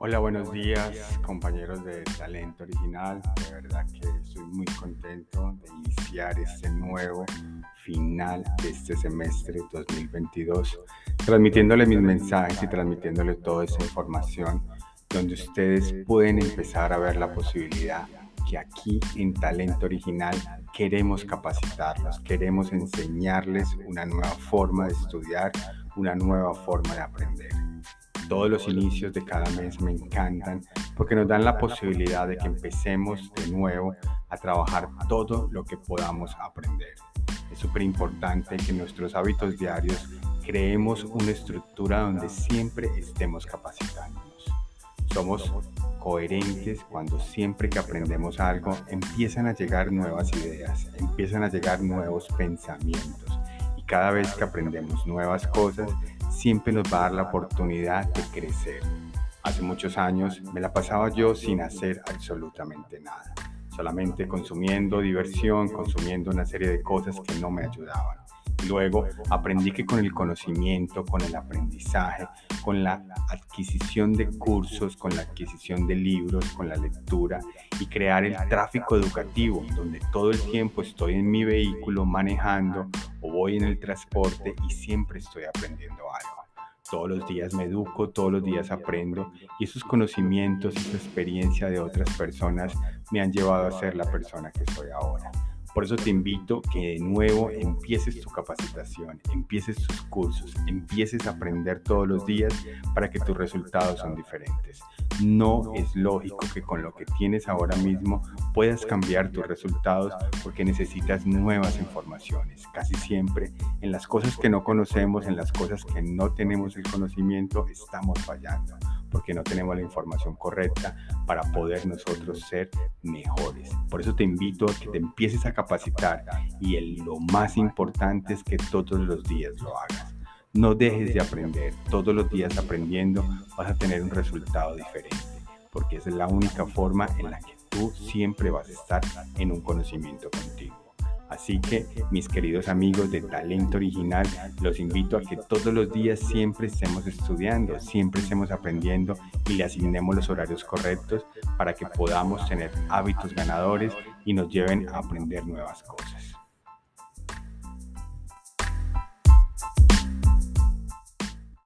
Hola, buenos días compañeros de Talento Original. De verdad que estoy muy contento de iniciar este nuevo final de este semestre 2022, transmitiéndole mis mensajes y transmitiéndole toda esa información donde ustedes pueden empezar a ver la posibilidad que aquí en Talento Original queremos capacitarlos, queremos enseñarles una nueva forma de estudiar, una nueva forma de aprender. Todos los inicios de cada mes me encantan porque nos dan la posibilidad de que empecemos de nuevo a trabajar todo lo que podamos aprender. Es súper importante que nuestros hábitos diarios creemos una estructura donde siempre estemos capacitándonos. Somos coherentes cuando siempre que aprendemos algo empiezan a llegar nuevas ideas, empiezan a llegar nuevos pensamientos y cada vez que aprendemos nuevas cosas siempre nos va a dar la oportunidad de crecer. Hace muchos años me la pasaba yo sin hacer absolutamente nada, solamente consumiendo diversión, consumiendo una serie de cosas que no me ayudaban. Luego aprendí que con el conocimiento, con el aprendizaje, con la adquisición de cursos, con la adquisición de libros, con la lectura y crear el tráfico educativo, donde todo el tiempo estoy en mi vehículo manejando o voy en el transporte y siempre estoy aprendiendo algo. Todos los días me educo, todos los días aprendo y esos conocimientos, esa experiencia de otras personas me han llevado a ser la persona que soy ahora. Por eso te invito que de nuevo empieces tu capacitación, empieces tus cursos, empieces a aprender todos los días para que tus resultados son diferentes. No es lógico que con lo que tienes ahora mismo puedas cambiar tus resultados porque necesitas nuevas informaciones. Casi siempre en las cosas que no conocemos, en las cosas que no tenemos el conocimiento, estamos fallando porque no tenemos la información correcta para poder nosotros ser mejores. Por eso te invito a que te empieces a capacitar y lo más importante es que todos los días lo hagas. No dejes de aprender, todos los días aprendiendo vas a tener un resultado diferente, porque esa es la única forma en la que tú siempre vas a estar en un conocimiento continuo. Así que, mis queridos amigos de Talento Original, los invito a que todos los días siempre estemos estudiando, siempre estemos aprendiendo y le asignemos los horarios correctos para que podamos tener hábitos ganadores y nos lleven a aprender nuevas cosas.